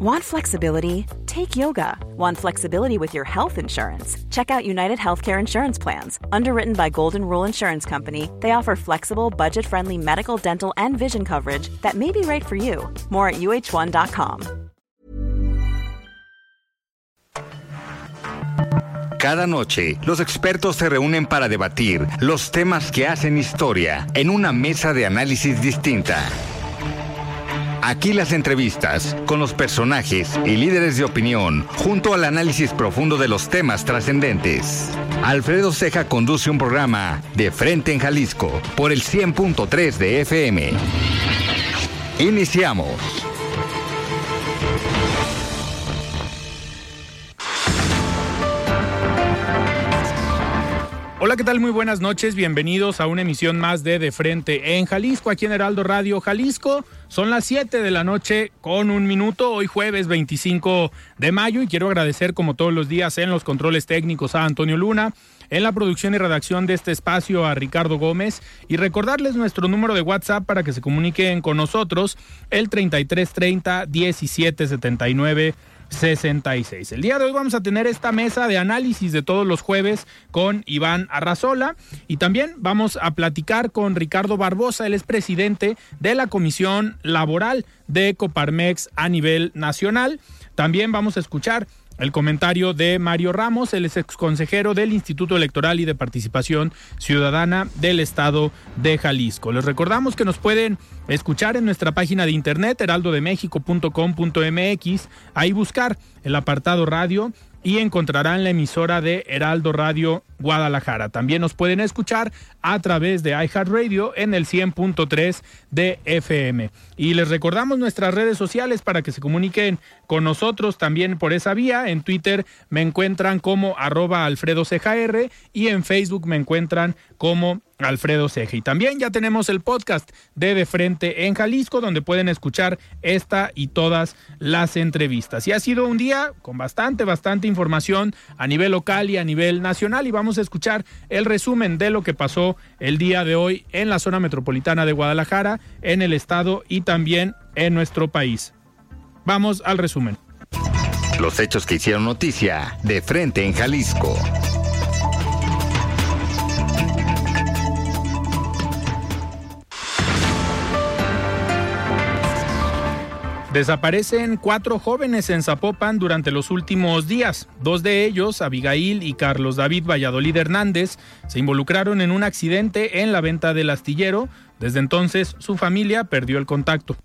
Want flexibility? Take yoga. Want flexibility with your health insurance? Check out United Healthcare Insurance Plans. Underwritten by Golden Rule Insurance Company, they offer flexible, budget friendly medical, dental, and vision coverage that may be right for you. More at uh1.com. Cada noche, los expertos se reúnen para debatir los temas que hacen historia en una mesa de análisis distinta. Aquí las entrevistas con los personajes y líderes de opinión, junto al análisis profundo de los temas trascendentes. Alfredo Ceja conduce un programa de Frente en Jalisco por el 100.3 de FM. Iniciamos. Hola, ¿qué tal? Muy buenas noches. Bienvenidos a una emisión más de De Frente en Jalisco, aquí en Heraldo Radio Jalisco. Son las 7 de la noche con un minuto, hoy jueves 25 de mayo, y quiero agradecer como todos los días en los controles técnicos a Antonio Luna, en la producción y redacción de este espacio a Ricardo Gómez y recordarles nuestro número de WhatsApp para que se comuniquen con nosotros, el 3330 1779 66. El día de hoy vamos a tener esta mesa de análisis de todos los jueves con Iván Arrazola y también vamos a platicar con Ricardo Barbosa, él es presidente de la Comisión Laboral de Coparmex a nivel nacional. También vamos a escuchar el comentario de Mario Ramos, él es exconsejero del Instituto Electoral y de Participación Ciudadana del Estado de Jalisco. Les recordamos que nos pueden escuchar en nuestra página de internet heraldodemexico.com.mx, ahí buscar el apartado radio y encontrarán la emisora de Heraldo Radio Guadalajara. También nos pueden escuchar a través de iHeartRadio en el 100.3 de FM. Y les recordamos nuestras redes sociales para que se comuniquen con nosotros también por esa vía. En Twitter me encuentran como arroba Alfredo y en Facebook me encuentran como Alfredo Ceja. Y también ya tenemos el podcast de De Frente en Jalisco, donde pueden escuchar esta y todas las entrevistas. Y ha sido un día con bastante, bastante información a nivel local y a nivel nacional. Y vamos a escuchar el resumen de lo que pasó el día de hoy en la zona metropolitana de Guadalajara, en el estado y también en nuestro país. Vamos al resumen. Los hechos que hicieron noticia de frente en Jalisco. Desaparecen cuatro jóvenes en Zapopan durante los últimos días. Dos de ellos, Abigail y Carlos David Valladolid Hernández, se involucraron en un accidente en la venta del astillero. Desde entonces, su familia perdió el contacto.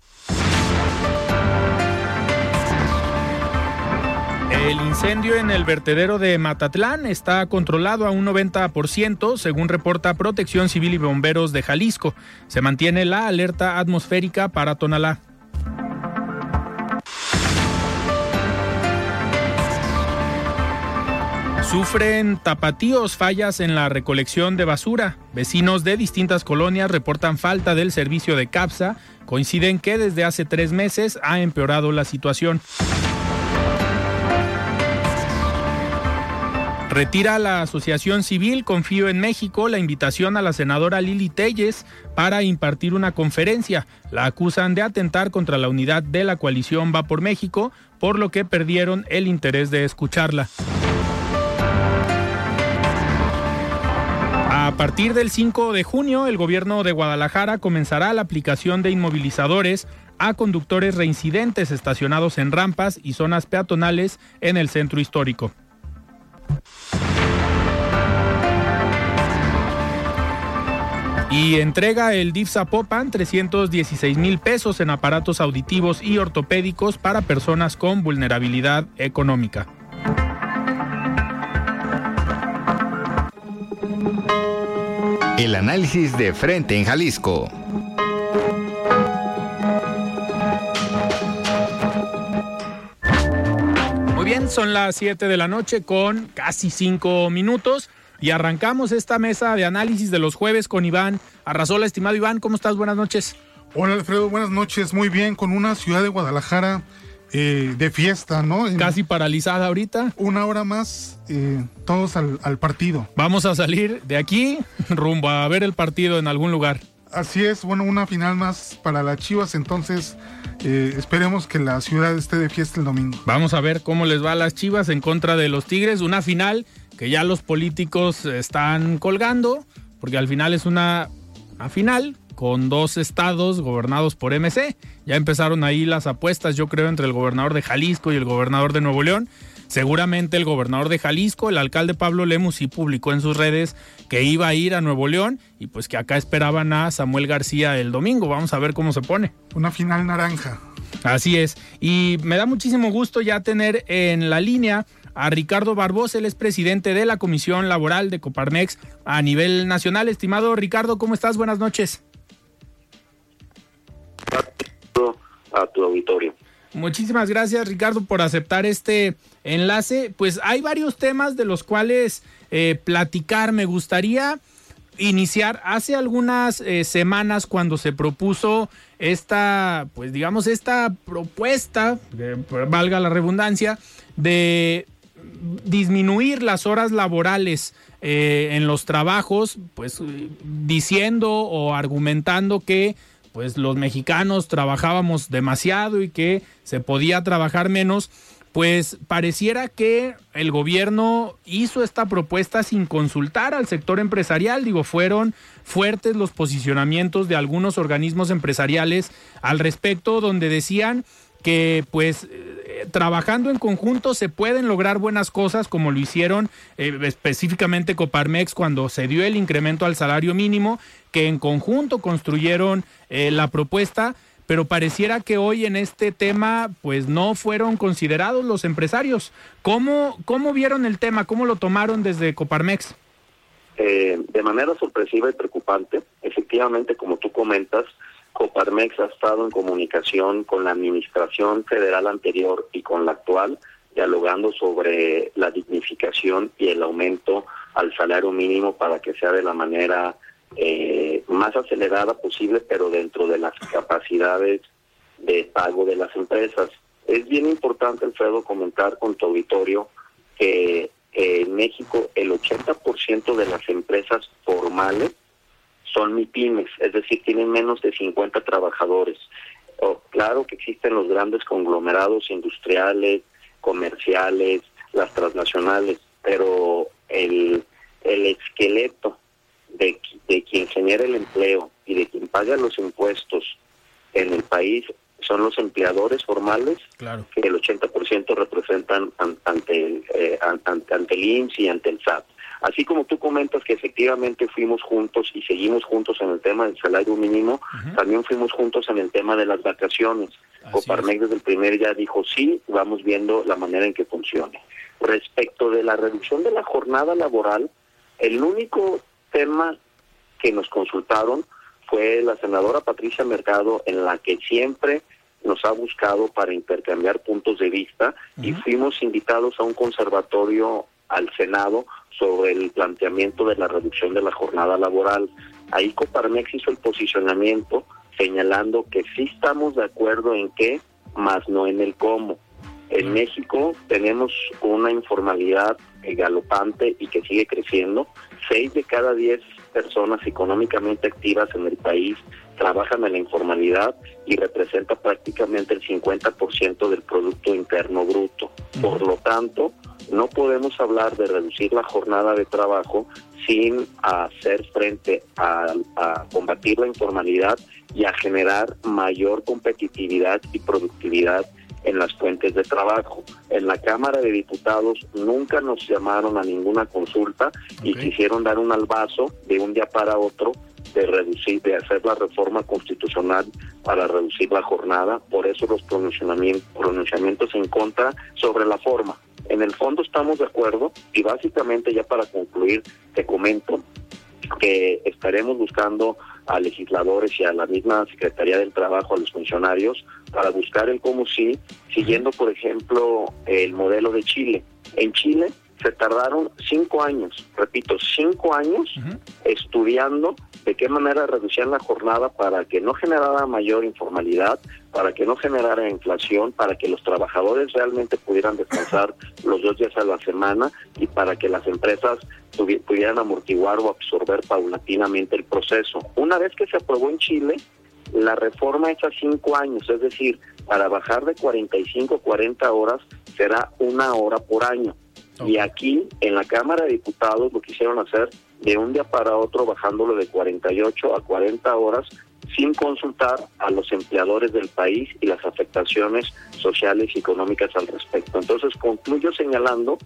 El incendio en el vertedero de Matatlán está controlado a un 90%, según reporta Protección Civil y Bomberos de Jalisco. Se mantiene la alerta atmosférica para Tonalá. Sufren tapatíos fallas en la recolección de basura. Vecinos de distintas colonias reportan falta del servicio de CAPSA. Coinciden que desde hace tres meses ha empeorado la situación. Retira la Asociación Civil Confío en México la invitación a la senadora Lili Telles para impartir una conferencia. La acusan de atentar contra la unidad de la coalición Va por México, por lo que perdieron el interés de escucharla. A partir del 5 de junio, el gobierno de Guadalajara comenzará la aplicación de inmovilizadores a conductores reincidentes estacionados en rampas y zonas peatonales en el centro histórico. Y entrega el DIF Zapopan 316 mil pesos en aparatos auditivos y ortopédicos para personas con vulnerabilidad económica. El análisis de frente en Jalisco. Muy bien, son las 7 de la noche con casi 5 minutos y arrancamos esta mesa de análisis de los jueves con Iván Arrazola. Estimado Iván, ¿cómo estás? Buenas noches. Hola Alfredo, buenas noches. Muy bien, con una ciudad de Guadalajara eh, de fiesta, ¿no? Casi paralizada ahorita. Una hora más, eh, todos al, al partido. Vamos a salir de aquí rumbo a ver el partido en algún lugar. Así es, bueno, una final más para las Chivas, entonces eh, esperemos que la ciudad esté de fiesta el domingo. Vamos a ver cómo les va a las Chivas en contra de los Tigres, una final que ya los políticos están colgando, porque al final es una, una final con dos estados gobernados por MC. Ya empezaron ahí las apuestas, yo creo, entre el gobernador de Jalisco y el gobernador de Nuevo León. Seguramente el gobernador de Jalisco, el alcalde Pablo Lemus, sí publicó en sus redes que iba a ir a Nuevo León y pues que acá esperaban a Samuel García el domingo. Vamos a ver cómo se pone. Una final naranja. Así es. Y me da muchísimo gusto ya tener en la línea a Ricardo Barbos, él es presidente de la Comisión Laboral de Coparmex a nivel nacional. Estimado Ricardo, ¿cómo estás? Buenas noches. A tu auditorio. Muchísimas gracias Ricardo por aceptar este enlace. Pues hay varios temas de los cuales eh, platicar. Me gustaría iniciar hace algunas eh, semanas cuando se propuso esta, pues digamos, esta propuesta, eh, valga la redundancia, de disminuir las horas laborales en los trabajos, pues diciendo o argumentando que pues los mexicanos trabajábamos demasiado y que se podía trabajar menos, pues pareciera que el gobierno hizo esta propuesta sin consultar al sector empresarial. Digo, fueron fuertes los posicionamientos de algunos organismos empresariales al respecto, donde decían que pues eh, trabajando en conjunto se pueden lograr buenas cosas como lo hicieron eh, específicamente Coparmex cuando se dio el incremento al salario mínimo, que en conjunto construyeron eh, la propuesta, pero pareciera que hoy en este tema pues no fueron considerados los empresarios. ¿Cómo, cómo vieron el tema? ¿Cómo lo tomaron desde Coparmex? de manera sorpresiva y preocupante, efectivamente, como tú comentas, Coparmex ha estado en comunicación con la administración federal anterior y con la actual, dialogando sobre la dignificación y el aumento al salario mínimo para que sea de la manera eh, más acelerada posible, pero dentro de las capacidades de pago de las empresas. Es bien importante, Alfredo, comentar con tu auditorio que en México el 80% de las empresas formales son MIPIMES, es decir, tienen menos de 50 trabajadores. claro que existen los grandes conglomerados industriales, comerciales, las transnacionales, pero el, el esqueleto de, de quien genera el empleo y de quien paga los impuestos en el país son los empleadores formales, que el 80% representan ante, el, eh, ante, ante el IMSS y ante el SAT. Así como tú comentas que efectivamente fuimos juntos y seguimos juntos en el tema del salario mínimo, también fuimos juntos en el tema de las vacaciones. Coparmex desde el primer día dijo sí, vamos viendo la manera en que funcione. Respecto de la reducción de la jornada laboral, el único tema que nos consultaron fue la senadora Patricia Mercado, en la que siempre nos ha buscado para intercambiar puntos de vista y fuimos invitados a un conservatorio al Senado sobre el planteamiento de la reducción de la jornada laboral. Ahí Coparmex hizo el posicionamiento señalando que sí estamos de acuerdo en qué, más no en el cómo. En México tenemos una informalidad galopante y que sigue creciendo. Seis de cada diez personas económicamente activas en el país trabajan en la informalidad y representa prácticamente el 50% del Producto Interno Bruto. Por lo tanto, no podemos hablar de reducir la jornada de trabajo sin hacer frente a, combatir la informalidad y a generar mayor competitividad y productividad en las fuentes de trabajo. En la Cámara de Diputados nunca nos llamaron a ninguna consulta y quisieron dar un albazo de un día para otro de reducir, de hacer la reforma constitucional para reducir la jornada. Por eso los pronunciamientos, pronunciamientos en contra sobre la forma. En el fondo estamos de acuerdo y básicamente ya para concluir te comento que estaremos buscando a legisladores y a la misma Secretaría del Trabajo, a los funcionarios, para buscar el cómo sí, siguiendo por ejemplo el modelo de Chile. En Chile se tardaron cinco años, repito, cinco años estudiando de qué manera reducían la jornada para que no generara mayor informalidad, para que no generara inflación, para que los trabajadores realmente pudieran descansar los dos días a la semana y para que las empresas pudieran amortiguar o absorber paulatinamente el proceso. Una vez que se aprobó en Chile, la reforma es a cinco años, es decir, para bajar de 45 a 40 horas será una hora por año. Y aquí, en la Cámara de Diputados, lo quisieron hacer de un día para otro, bajándolo de 48 a 40 horas, sin consultar a los empleadores del país y las afectaciones sociales y económicas al respecto. Entonces, concluyo señalando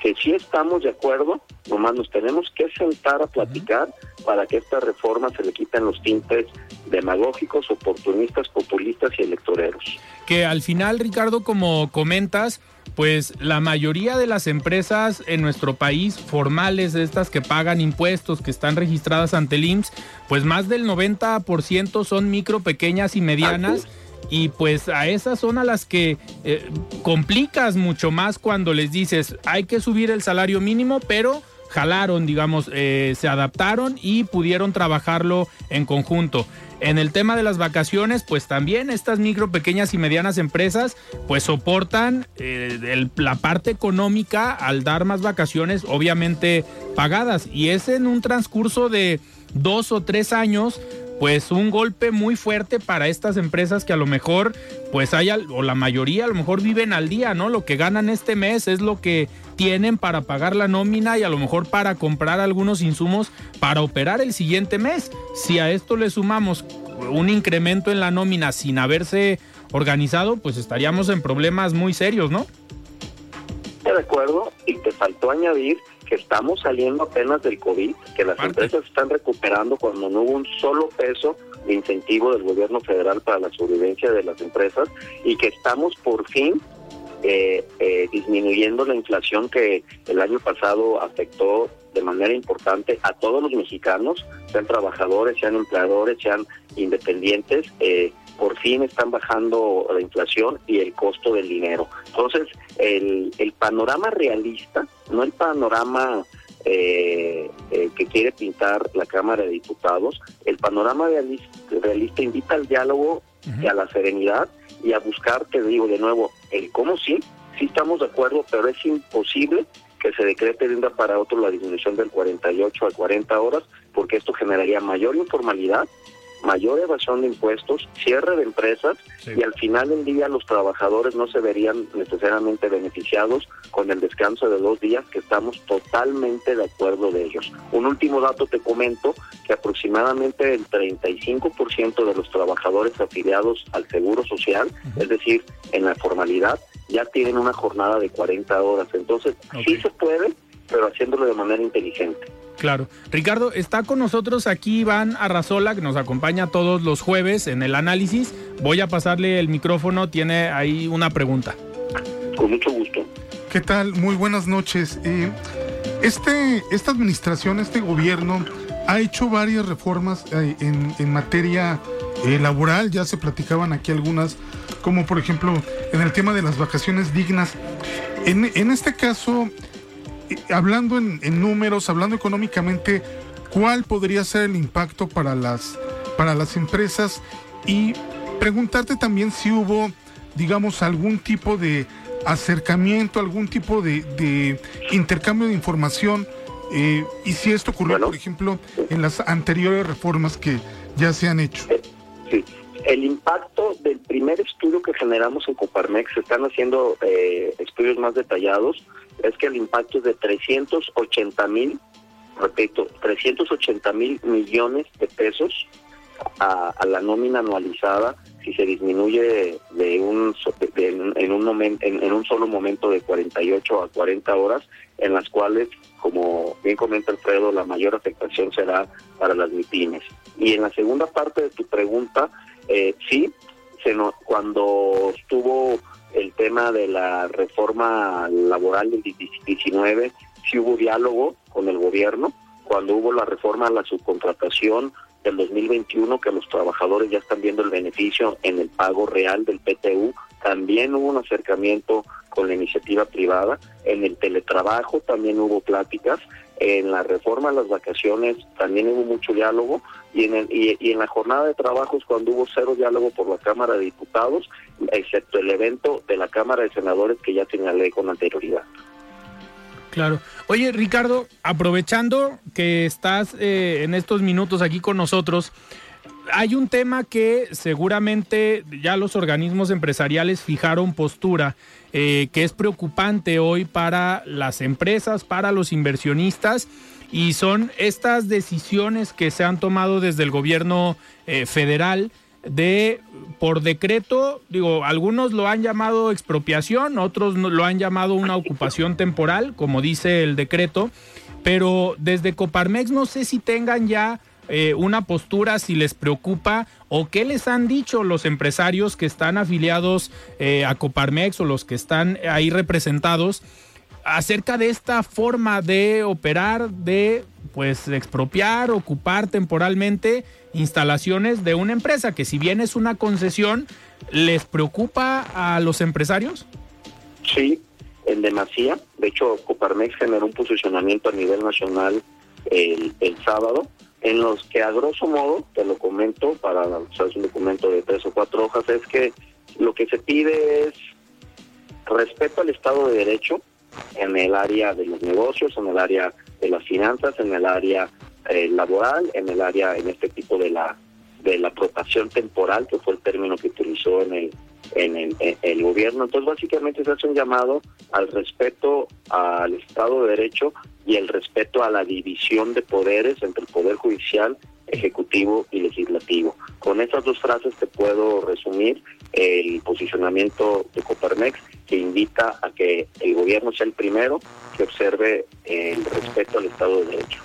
que sí estamos de acuerdo, nomás nos tenemos que sentar a platicar para que esta reforma se le quiten los tintes demagógicos, oportunistas, populistas y electoreros. Que al final, Ricardo, como comentas, pues la mayoría de las empresas en nuestro país formales, estas que pagan impuestos, que están registradas ante el IMSS, pues más del 90% son micro, pequeñas y medianas. Y pues a esas son a las que eh, complicas mucho más cuando les dices hay que subir el salario mínimo, pero jalaron, digamos, eh, se adaptaron y pudieron trabajarlo en conjunto. En el tema de las vacaciones, pues también estas micro, pequeñas y medianas empresas, pues soportan eh, la parte económica al dar más vacaciones, obviamente pagadas. Y es en un transcurso de dos o tres años pues un golpe muy fuerte para estas empresas que a lo mejor pues hay o la mayoría a lo mejor viven al día, ¿no? Lo que ganan este mes es lo que tienen para pagar la nómina y a lo mejor para comprar algunos insumos para operar el siguiente mes. Si a esto le sumamos un incremento en la nómina sin haberse organizado, pues estaríamos en problemas muy serios, ¿no? De acuerdo, y te faltó añadir que estamos saliendo apenas del COVID, que las empresas están recuperando cuando no hubo un solo peso de incentivo del gobierno federal para la sobrevivencia de las empresas y que estamos por fin eh, eh, disminuyendo la inflación que el año pasado afectó de manera importante a todos los mexicanos, sean trabajadores, sean empleadores, sean independientes. Eh, por fin están bajando la inflación y el costo del dinero. Entonces, el, el panorama realista, no el panorama eh, eh, que quiere pintar la Cámara de Diputados, el panorama realista, invita al diálogo y a la serenidad y a buscar, te digo de nuevo, el cómo sí, sí estamos de acuerdo, pero es imposible que se decrete de un día para otro la disminución del 48 a 40 horas, porque esto generaría mayor informalidad mayor evasión de impuestos, cierre de empresas y al final del día los trabajadores no se verían necesariamente beneficiados con el descanso de dos días que estamos totalmente de acuerdo de ellos. Un último dato te comento que aproximadamente el 35% de los trabajadores afiliados al Seguro Social, es decir, en la formalidad, ya tienen una jornada de 40 horas. Entonces, sí se puede, pero haciéndolo de manera inteligente. Claro. Ricardo, está con nosotros aquí Iván Arrazola, que nos acompaña todos los jueves en el análisis. Voy a pasarle el micrófono, tiene ahí una pregunta. Con mucho gusto. ¿Qué tal? Muy buenas noches. Eh, este, esta administración, este gobierno, ha hecho varias reformas eh, en, materia eh, laboral, ya se platicaban aquí algunas, como por ejemplo en el tema de las vacaciones dignas. En, en este caso, hablando en, números, hablando económicamente, ¿cuál podría ser el impacto para las, para las empresas? Y preguntarte también si hubo, digamos, algún tipo de acercamiento, algún tipo de, intercambio de información, eh, y si esto ocurrió, por ejemplo, en las anteriores reformas que ya se han hecho. Sí. El impacto del primer estudio que generamos en Coparmex, se están haciendo eh, estudios más detallados, es que el impacto es de 380 mil, repito, 380 mil millones de pesos a, la nómina anualizada si se disminuye de un en un momento en, un solo momento de 48 a 40 horas en las cuales como bien comenta Alfredo la mayor afectación será para las MIPIMES y en la segunda parte de tu pregunta eh, sí se cuando estuvo el tema de la reforma laboral del 19, si hubo diálogo con el gobierno, cuando hubo la reforma a la subcontratación del 2021, que los trabajadores ya están viendo el beneficio en el pago real del PTU, también hubo un acercamiento con la iniciativa privada, en el teletrabajo también hubo pláticas, en la reforma de las vacaciones también hubo mucho diálogo y en, el, y, en la jornada de trabajos cuando hubo cero diálogo por la Cámara de Diputados, excepto el evento de la Cámara de Senadores que ya ley con anterioridad. Claro. Oye, Ricardo, aprovechando que estás eh, en estos minutos aquí con nosotros, hay un tema que seguramente ya los organismos empresariales fijaron postura, eh, que es preocupante hoy para las empresas, para los inversionistas, y son estas decisiones que se han tomado desde el gobierno eh, federal de por decreto, digo, algunos lo han llamado expropiación, otros lo han llamado una ocupación temporal, como dice el decreto, pero desde Coparmex no sé si tengan ya eh, una postura, si les preocupa o qué les han dicho los empresarios que están afiliados eh, a Coparmex o los que están ahí representados acerca de esta forma de operar, de pues expropiar, ocupar temporalmente instalaciones de una empresa que si bien es una concesión, ¿les preocupa a los empresarios? Sí, en demasía. De hecho, Coparmex generó un posicionamiento a nivel nacional el, el sábado en los que a grosso modo, te lo comento, para es un documento de tres o cuatro hojas, es que lo que se pide es respeto al Estado de Derecho en el área de los negocios, en el área de las finanzas, en el área eh, laboral, en el área, en este tipo de la de la apropiación temporal, que fue el término que utilizó en el, en el, en el gobierno. Entonces, básicamente se hace un llamado al respeto al Estado de Derecho y el respeto a la división de poderes entre el Poder Judicial, Ejecutivo y Legislativo. Con estas dos frases te puedo resumir el posicionamiento de Coparmex que invita a que el gobierno sea el primero que observe el respeto al Estado de Derecho.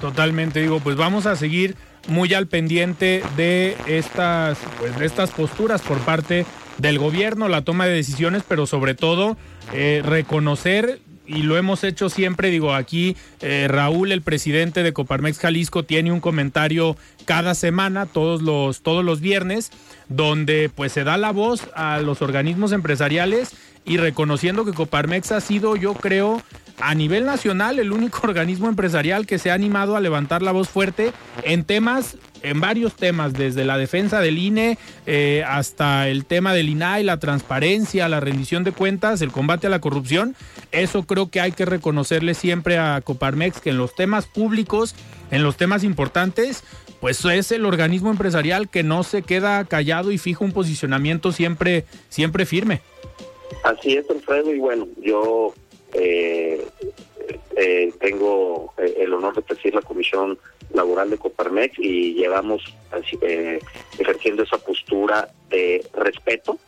Totalmente, digo, pues vamos a seguir muy al pendiente de estas, pues, de estas posturas por parte del gobierno, la toma de decisiones, pero sobre todo eh, reconocer y lo hemos hecho siempre, digo, aquí eh, Raúl, el presidente de Coparmex Jalisco, tiene un comentario cada semana, todos los, todos los viernes, donde pues se da la voz a los organismos empresariales y reconociendo que Coparmex ha sido, yo creo, a nivel nacional el único organismo empresarial que se ha animado a levantar la voz fuerte en temas en varios temas, desde la defensa del INE eh, hasta el tema del INAI, la transparencia, la rendición de cuentas, el combate a la corrupción. Eso creo que hay que reconocerle siempre a Coparmex que en los temas públicos, en los temas importantes, pues es el organismo empresarial que no se queda callado y fija un posicionamiento siempre, siempre firme. Así es, Alfredo, y bueno, yo eh, eh, tengo eh, el honor de presidir la Comisión Laboral de Coparmex y llevamos eh, ejerciendo esa postura de respeto,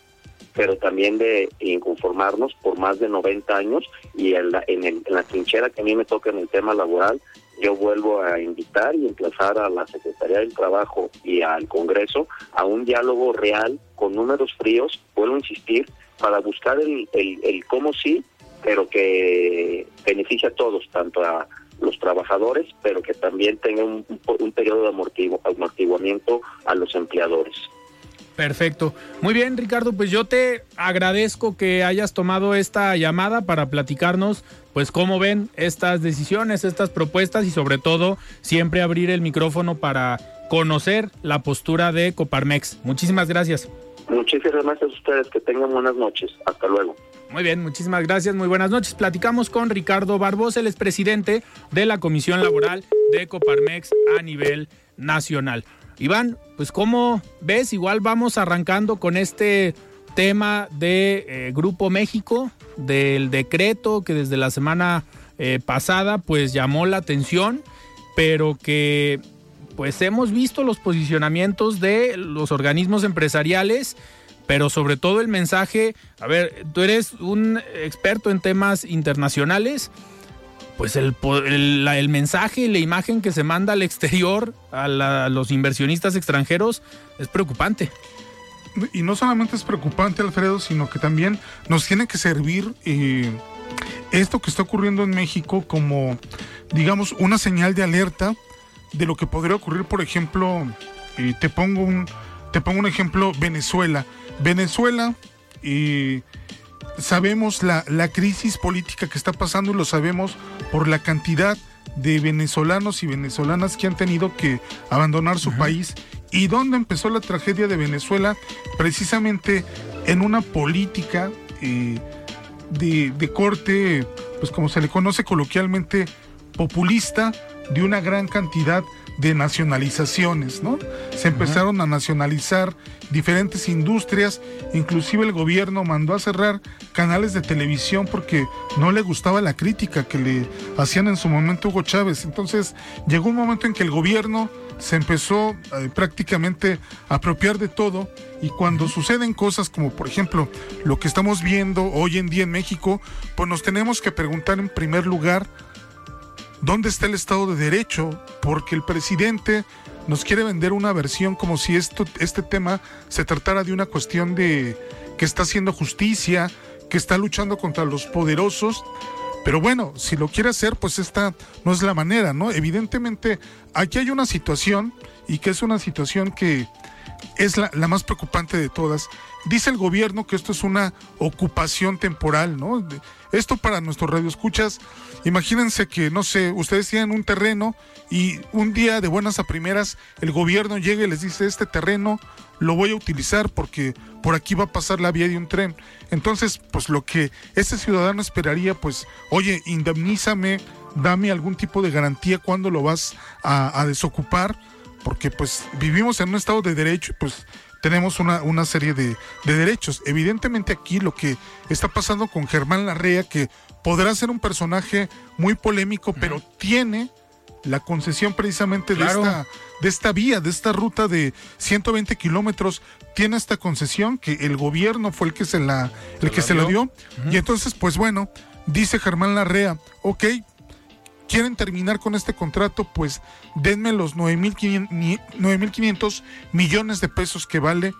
pero también de inconformarnos por más de 90 años y en la, en, la trinchera que a mí me toca en el tema laboral, yo vuelvo a invitar y emplazar a la Secretaría del Trabajo y al Congreso a un diálogo real con números fríos, vuelvo a insistir, para buscar el, el, el cómo sí pero que beneficia a todos, tanto a los trabajadores, pero que también tenga un, periodo de amortiguamiento a los empleadores. Perfecto. Muy bien, Ricardo, pues yo te agradezco que hayas tomado esta llamada para platicarnos, pues cómo ven estas decisiones, estas propuestas y sobre todo siempre abrir el micrófono para conocer la postura de Coparmex. Muchísimas gracias. Muchísimas gracias a ustedes, que tengan buenas noches. Hasta luego. Muy bien, muchísimas gracias, muy buenas noches. Platicamos con Ricardo Barbosa, el presidente de la Comisión Laboral de Coparmex a nivel nacional. Iván, pues como ves, igual vamos arrancando con este tema de eh, Grupo México, del decreto que desde la semana eh, pasada pues llamó la atención, pero que pues hemos visto los posicionamientos de los organismos empresariales pero sobre todo el mensaje, a ver, tú eres un experto en temas internacionales, pues el, el, mensaje y la imagen que se manda al exterior a, los inversionistas extranjeros es preocupante. Y no solamente es preocupante, Alfredo, sino que también nos tiene que servir eh, esto que está ocurriendo en México como, digamos, una señal de alerta de lo que podría ocurrir, por ejemplo, eh, te pongo un te pongo un ejemplo, Venezuela. Venezuela y sabemos la, la crisis política que está pasando y lo sabemos por la cantidad de venezolanos y venezolanas que han tenido que abandonar su país. ¿Y dónde empezó la tragedia de Venezuela? Precisamente en una política eh, de, de corte, pues como se le conoce coloquialmente, populista, de una gran cantidad de nacionalizaciones, ¿no? Se empezaron a nacionalizar diferentes industrias, inclusive el gobierno mandó a cerrar canales de televisión porque no le gustaba la crítica que le hacían en su momento Hugo Chávez. Entonces llegó un momento en que el gobierno se empezó eh, prácticamente a apropiar de todo y cuando suceden cosas como por ejemplo lo que estamos viendo hoy en día en México, pues nos tenemos que preguntar en primer lugar ¿Dónde está el Estado de Derecho? Porque el presidente nos quiere vender una versión como si esto, este tema se tratara de una cuestión de que está haciendo justicia, que está luchando contra los poderosos. Pero bueno, si lo quiere hacer, pues esta no es la manera, ¿no? Evidentemente, aquí hay una situación y que es una situación que es la, la más preocupante de todas. Dice el gobierno que esto es una ocupación temporal, ¿no? Esto para nuestros radioescuchas, imagínense que, no sé, ustedes tienen un terreno y un día de buenas a primeras el gobierno llega y les dice, este terreno lo voy a utilizar porque por aquí va a pasar la vía de un tren. Entonces, pues lo que ese ciudadano esperaría, pues, oye, indemnízame, dame algún tipo de garantía cuando lo vas a, a desocupar, porque pues vivimos en un estado de derecho, pues tenemos una, una serie de, de, derechos. Evidentemente aquí lo que está pasando con Germán Larrea, que podrá ser un personaje muy polémico, pero tiene la concesión precisamente de, esta, de esta vía, de esta ruta de 120 kilómetros, tiene esta concesión que el gobierno fue el que se la, el que se la dio. Y entonces, pues bueno, dice Germán Larrea, ok, quieren terminar con este contrato, pues denme los 9.500 millones de pesos que vale.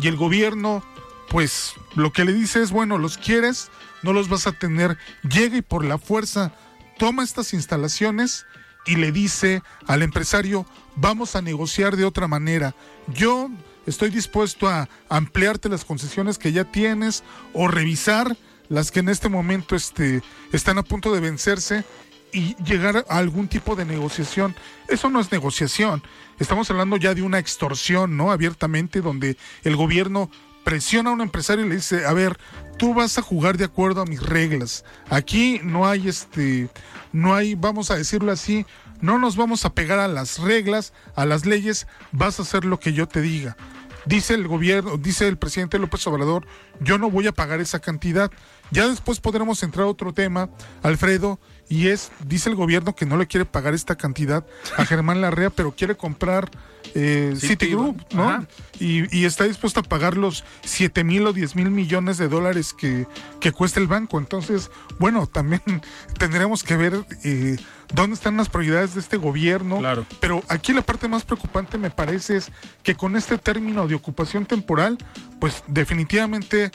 Y el gobierno, pues lo que le dice es, bueno, los quieres, no los vas a tener. Llega y por la fuerza toma estas instalaciones y le dice al empresario, vamos a negociar de otra manera. Yo estoy dispuesto a ampliarte las concesiones que ya tienes o revisar las que en este momento este, están a punto de vencerse y llegar a algún tipo de negociación. Eso no es negociación. Estamos hablando ya de una extorsión, ¿no? Abiertamente, donde el gobierno presiona a un empresario y le dice, a ver, tú vas a jugar de acuerdo a mis reglas. Aquí no hay este, no hay, vamos a decirlo así, no nos vamos a pegar a las reglas, a las leyes, vas a hacer lo que yo te diga. Dice el gobierno, dice el presidente López Obrador, yo no voy a pagar esa cantidad. Ya después podremos entrar a otro tema, Alfredo, y es, dice el gobierno que no le quiere pagar esta cantidad a Germán Larrea, pero quiere comprar eh, Citigroup, ¿no? Y, y, está dispuesto a pagar los 7 mil o 10 mil millones de dólares que, que cuesta el banco. Entonces, bueno, también tendremos que ver eh, dónde están las prioridades de este gobierno. Claro. Pero aquí la parte más preocupante me parece es que con este término de ocupación temporal, pues definitivamente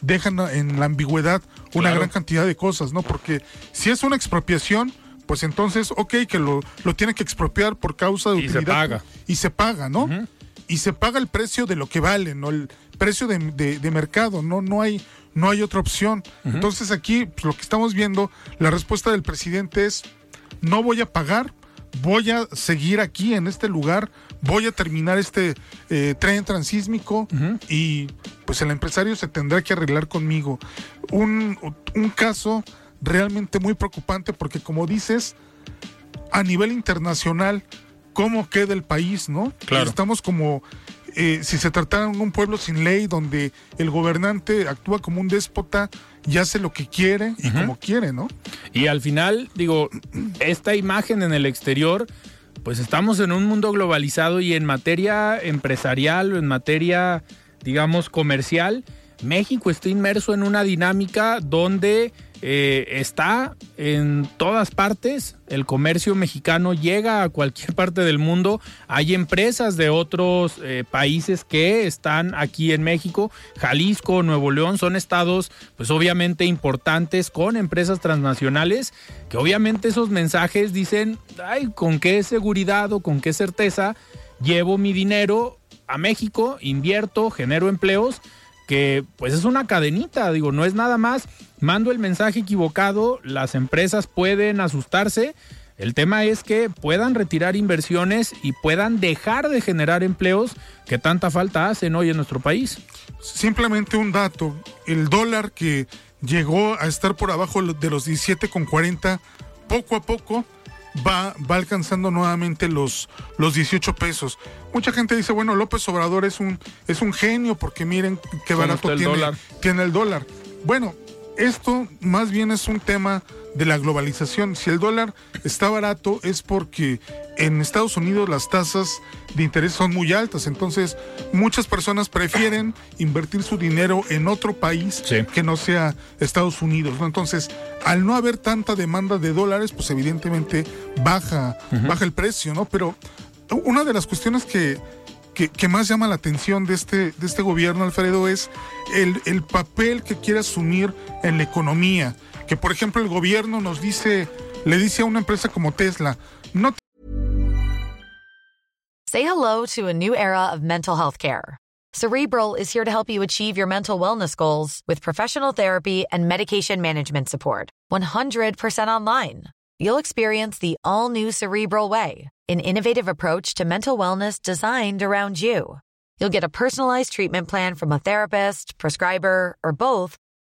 dejan en la ambigüedad una Claro. gran cantidad de cosas, ¿no? Porque si es una expropiación, pues entonces, ok, que lo, lo tiene que expropiar por causa de Y se utilidad. paga. Y se paga, ¿no? Y se paga el precio de lo que vale, ¿no? El precio de, de- de mercado, ¿no? No hay, no hay otra opción. Entonces aquí, pues, lo que estamos viendo, la respuesta del presidente es, no voy a pagar, voy a seguir aquí en este lugar, voy a terminar este eh, tren transísmico y pues el empresario se tendrá que arreglar conmigo. Un, un caso realmente muy preocupante porque como dices, a nivel internacional, ¿cómo queda el país, no? Claro. Estamos como eh, si se tratara de un pueblo sin ley donde el gobernante actúa como un déspota y hace lo que quiere y como quiere, ¿no? Y al final, digo, esta imagen en el exterior, pues estamos en un mundo globalizado y en materia empresarial o en materia, digamos, comercial, México está inmerso en una dinámica donde eh, está en todas partes, el comercio mexicano llega a cualquier parte del mundo, hay empresas de otros eh, países que están aquí en México, Jalisco, Nuevo León, son estados pues obviamente importantes con empresas transnacionales, que obviamente esos mensajes dicen, ay, ¿con qué seguridad o con qué certeza llevo mi dinero a México, invierto, genero empleos? Que pues es una cadenita, digo, no es nada más, mando el mensaje equivocado, las empresas pueden asustarse, el tema es que puedan retirar inversiones y puedan dejar de generar empleos que tanta falta hacen hoy en nuestro país. Simplemente un dato, el dólar que llegó a estar por abajo de los 17,40, poco a poco va, va alcanzando nuevamente los, los 18 pesos. Mucha gente dice, bueno, López Obrador es un, es un genio porque miren qué barato tiene, tiene el dólar. Bueno, esto más bien es un tema de la globalización. Si el dólar está barato es porque en Estados Unidos las tasas de interés son muy altas, entonces muchas personas prefieren invertir su dinero en otro país que no sea Estados Unidos. Entonces, al no haber tanta demanda de dólares, pues evidentemente baja, baja el precio, ¿no? Pero una de las cuestiones que, que, más llama la atención de este, de este gobierno, Alfredo, es el, el papel que quiere asumir en la economía que por ejemplo el gobierno nos dice, le dice a una empresa como Tesla, no Say hello to a new era of mental health care. Cerebral is here to help you achieve your mental wellness goals with professional therapy and medication management support. 100% online. You'll experience the all new Cerebral Way, an innovative approach to mental wellness designed around you. You'll get a personalized treatment plan from a therapist, prescriber, or both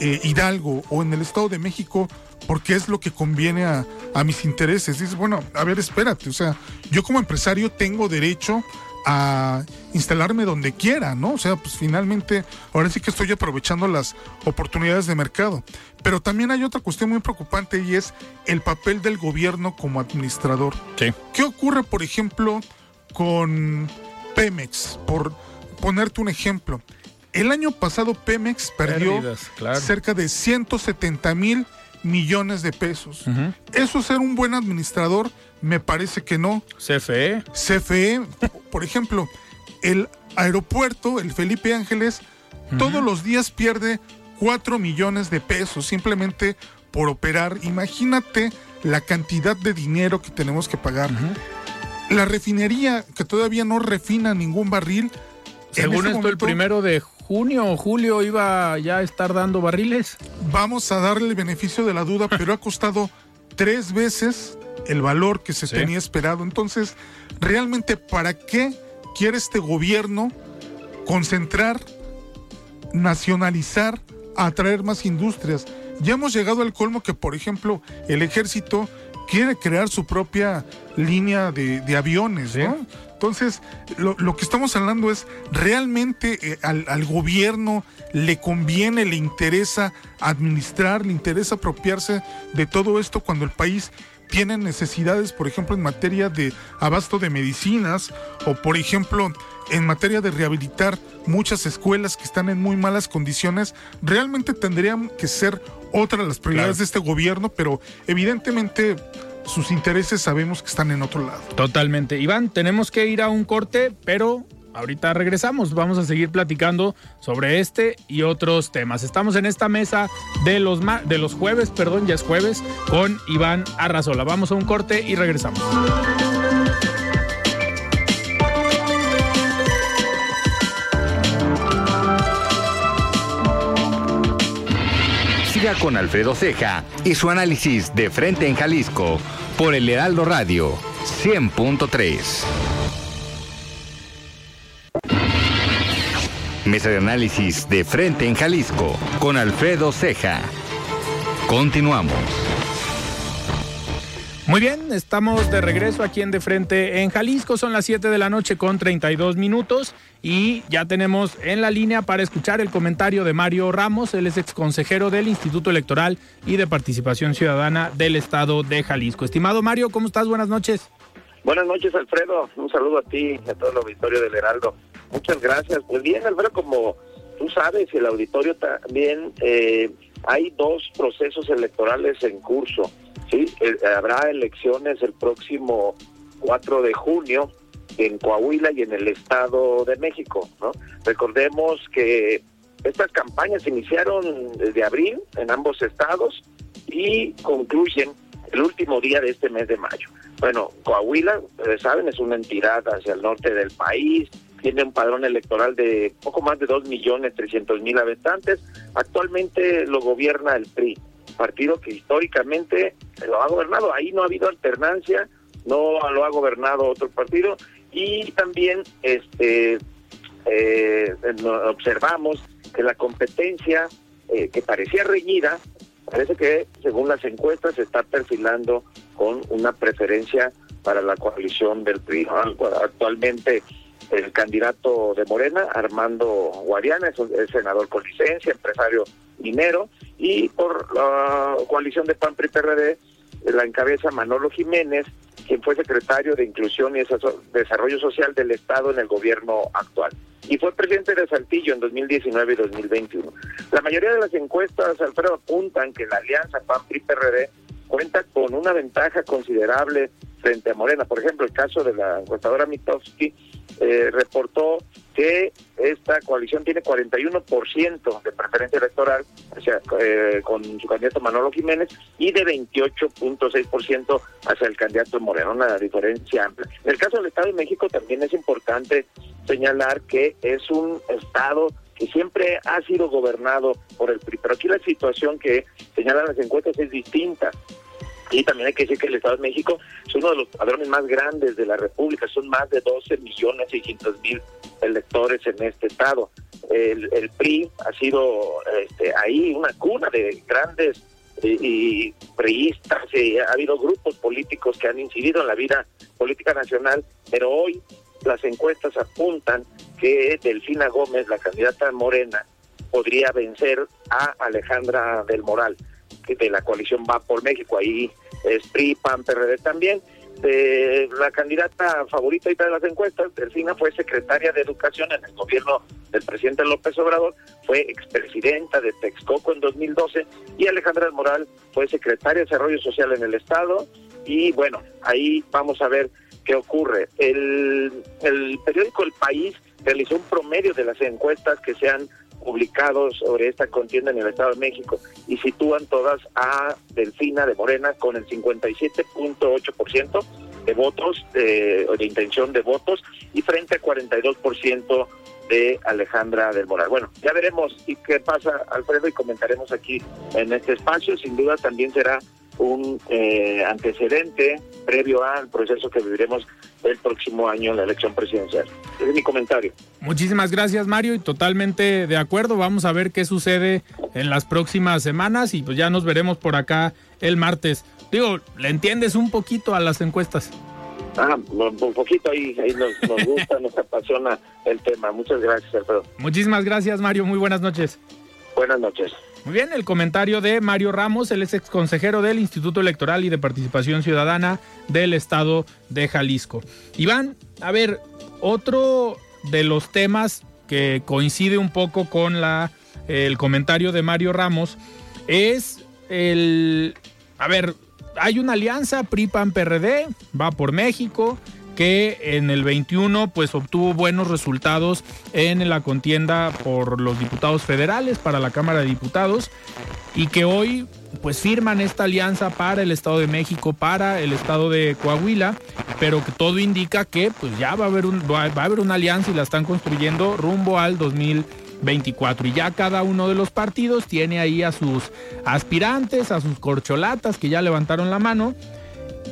Eh, Hidalgo o en el Estado de México porque es lo que conviene a, mis intereses. Dices, bueno, a ver, espérate, o sea, yo como empresario tengo derecho a instalarme donde quiera, ¿no? O sea, pues finalmente, ahora sí que estoy aprovechando las oportunidades de mercado. Pero también hay otra cuestión muy preocupante y es el papel del gobierno como administrador. Sí. ¿Qué ocurre, por ejemplo, con Pemex? Por ponerte un ejemplo. El año pasado Pemex perdió cerca de 170 mil millones de pesos. ¿Eso ser un buen administrador? Me parece que no. CFE. CFE, por ejemplo, el aeropuerto, el Felipe Ángeles, todos los días pierde 4 millones de pesos simplemente por operar. Imagínate la cantidad de dinero que tenemos que pagar. La refinería, que todavía no refina ningún barril. Según esto, el primero de junio o julio iba ya a estar dando barriles. Vamos a darle el beneficio de la duda, pero ha costado tres veces el valor que se tenía esperado. Entonces, realmente, ¿para qué quiere este gobierno concentrar, nacionalizar, atraer más industrias? Ya hemos llegado al colmo que, por ejemplo, el ejército quiere crear su propia línea de, aviones, ¿no? Entonces, lo, que estamos hablando es, ¿realmente eh, al, gobierno le conviene, le interesa administrar, le interesa apropiarse de todo esto cuando el país tiene necesidades, por ejemplo, en materia de abasto de medicinas o, por ejemplo, en materia de rehabilitar muchas escuelas que están en muy malas condiciones, realmente tendrían que ser otra de las prioridades de este gobierno, pero evidentemente sus intereses sabemos que están en otro lado. Totalmente. Iván, tenemos que ir a un corte, pero ahorita regresamos. Vamos a seguir platicando sobre este y otros temas. Estamos en esta mesa de los, de los jueves, perdón, ya es jueves, con Iván Arrazola. Vamos a un corte y regresamos. Siga con Alfredo Ceja y su análisis de frente en Jalisco por el Heraldo Radio 100.3. Mesa de análisis de frente en Jalisco con Alfredo Ceja. Continuamos. Muy bien, estamos de regreso aquí en De Frente en Jalisco. Son las 7 de la noche con 32 minutos y ya tenemos en la línea para escuchar el comentario de Mario Ramos. Él es ex consejero del Instituto Electoral y de Participación Ciudadana del Estado de Jalisco. Estimado Mario, ¿cómo estás? Buenas noches. Buenas noches, Alfredo. Un saludo a ti y a todo el auditorio del Heraldo. Muchas gracias. Pues bien, Alfredo, como tú sabes, el auditorio también, eh, hay dos procesos electorales en curso. Sí, eh, habrá elecciones el próximo 4 de junio en Coahuila y en el Estado de México, ¿no? Recordemos que estas campañas iniciaron desde abril en ambos estados y concluyen el último día de este mes de mayo. Bueno, Coahuila, ustedes saben, es una entidad hacia el norte del país, tiene un padrón electoral de poco más de 2 millones 300 mil habitantes. Actualmente lo gobierna el PRI partido que históricamente lo ha gobernado. Ahí no ha habido alternancia, no lo ha gobernado otro partido y también este eh, observamos que la competencia eh, que parecía reñida parece que según las encuestas se está perfilando con una preferencia para la coalición del PRI. Actualmente el candidato de Morena, Armando Guariana, es, un, senador con licencia, empresario minero, y por la coalición de PAN PRI PRD la encabeza Manolo Jiménez, quien fue secretario de Inclusión y Desarrollo Social del Estado en el gobierno actual. Y fue presidente de Saltillo en 2019 y 2021. La mayoría de las encuestas, Alfredo, apuntan que la alianza PAN-PRI-PRD cuenta con una ventaja considerable frente a Morena. Por ejemplo, el caso de la encuestadora Mitowski eh, reportó que esta coalición tiene 41% de preferencia electoral hacia, eh, con su candidato Manolo Jiménez y de 28.6% hacia el candidato Moreno, una diferencia amplia. En el caso del Estado de México también es importante señalar que es un estado que siempre ha sido gobernado por el PRI, pero aquí la situación que señalan las encuestas es distinta. Y también hay que decir que el Estado de México es uno de los padrones más grandes de la República, son más de 12 millones 600 mil electores en este estado. El, PRI ha sido este, ahí una cuna de grandes eh, y, priistas, y ha habido grupos políticos que han incidido en la vida política nacional, pero hoy las encuestas apuntan que Delfina Gómez, la candidata morena, podría vencer a Alejandra del Moral de la coalición Va por México, ahí es PRI, PAN, PRD también. la candidata favorita de las encuestas, Delfina, fue secretaria de Educación en el gobierno del presidente López Obrador, fue expresidenta de Texcoco en 2012 y Alejandra Moral fue secretaria de Desarrollo Social en el Estado y bueno, ahí vamos a ver qué ocurre. El, el periódico El País realizó un promedio de las encuestas que se han publicados sobre esta contienda en el Estado de México y sitúan todas a Delfina de Morena con el 57.8% de votos, de, de intención de votos, y frente a 42% de Alejandra del Moral. Bueno, ya veremos y qué pasa, Alfredo, y comentaremos aquí en este espacio. Sin duda también será un eh, antecedente previo al proceso que viviremos el próximo año en la elección presidencial. Ese es mi comentario. Muchísimas gracias Mario y totalmente de acuerdo. Vamos a ver qué sucede en las próximas semanas y pues ya nos veremos por acá el martes. Digo, ¿le entiendes un poquito a las encuestas? Ah, un poquito ahí, ahí nos, nos gusta, nos apasiona el tema. Muchas gracias, Alfredo. Muchísimas gracias, Mario. Muy buenas noches. Buenas noches. Muy bien, el comentario de Mario Ramos, él es ex consejero del Instituto Electoral y de Participación Ciudadana del Estado de Jalisco. Iván, a ver, otro de los temas que coincide un poco con la, el comentario de Mario Ramos es el, a ver, hay una alianza PRI-PAN-PRD, va por México, que en el 21 pues obtuvo buenos resultados en la contienda por los diputados federales para la Cámara de Diputados y que hoy pues firman esta alianza para el Estado de México, para el Estado de Coahuila, pero que todo indica que pues ya va a haber un, va a haber una alianza y la están construyendo rumbo al 2024 y ya cada uno de los partidos tiene ahí a sus aspirantes, a sus corcholatas que ya levantaron la mano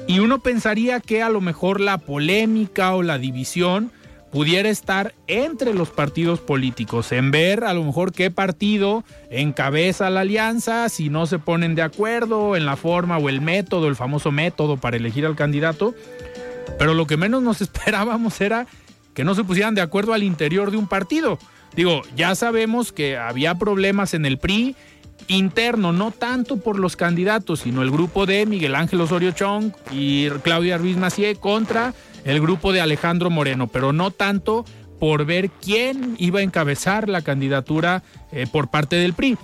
Y uno pensaría que a lo mejor la polémica o la división pudiera estar entre los partidos políticos, en ver a lo mejor qué partido encabeza la alianza, si no se ponen de acuerdo en la forma o el método, el famoso método para elegir al candidato. Pero lo que menos nos esperábamos era que no se pusieran de acuerdo al interior de un partido. Digo, ya sabemos que había problemas en el PRI interno, no tanto por los candidatos, sino el grupo de Miguel Ángel Osorio Chong y Claudia Ruiz Macié contra el grupo de Alejandro Moreno, pero no tanto por ver quién iba a encabezar la candidatura eh, por parte del PRI.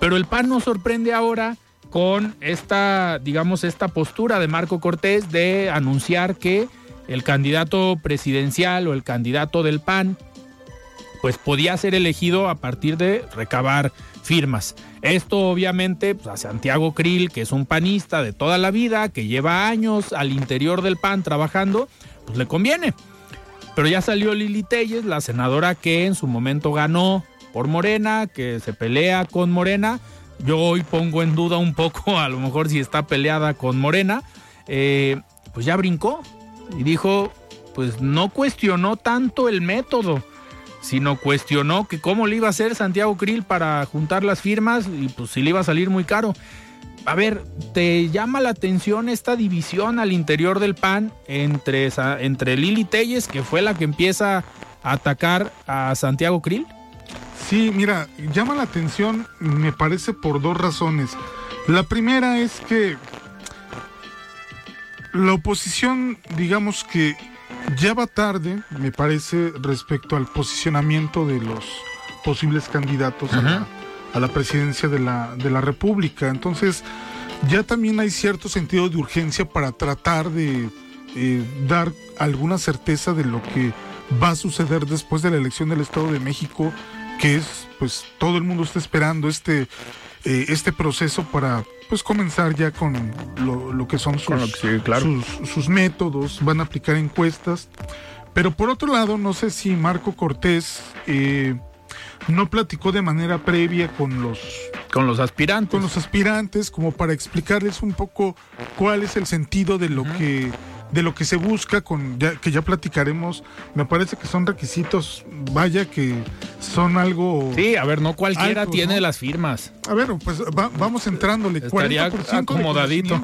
Pero el PAN nos sorprende ahora con esta, digamos, esta postura de Marco Cortés de anunciar que el candidato presidencial o el candidato del PAN pues podía ser elegido a partir de recabar firmas. Esto obviamente pues, a Santiago Krill, que es un panista de toda la vida, que lleva años al interior del PAN trabajando, pues le conviene. Pero ya salió Lili Telles, la senadora que en su momento ganó por Morena, que se pelea con Morena. Yo hoy pongo en duda un poco, a lo mejor si está peleada con Morena, eh, pues ya brincó y dijo, pues no cuestionó tanto el método sino cuestionó que cómo le iba a hacer Santiago Krill para juntar las firmas y pues si le iba a salir muy caro. A ver, ¿te llama la atención esta división al interior del PAN entre, entre Lili Telles, que fue la que empieza a atacar a Santiago Krill? Sí, mira, llama la atención, me parece, por dos razones. La primera es que la oposición, digamos que ya va tarde, me parece, respecto al posicionamiento de los posibles candidatos a, la, presidencia de la, de la República. Entonces, ya también hay cierto sentido de urgencia para tratar de eh, dar alguna certeza de lo que va a suceder después de la elección del Estado de México, que es, pues, todo el mundo está esperando este, eh, este proceso para pues comenzar ya con lo, que son sus, sus, métodos, van a aplicar encuestas. Pero por otro lado, no sé si Marco Cortés eh, no platicó de manera previa con los con los aspirantes. Con los aspirantes, como para explicarles un poco cuál es el sentido de lo que de lo que se busca, con ya, que ya platicaremos, me parece que son requisitos, vaya que son algo... Sí, a ver, no cualquiera tiene las firmas. A ver, pues vamos entrándole. Estaría 40% acomodadito.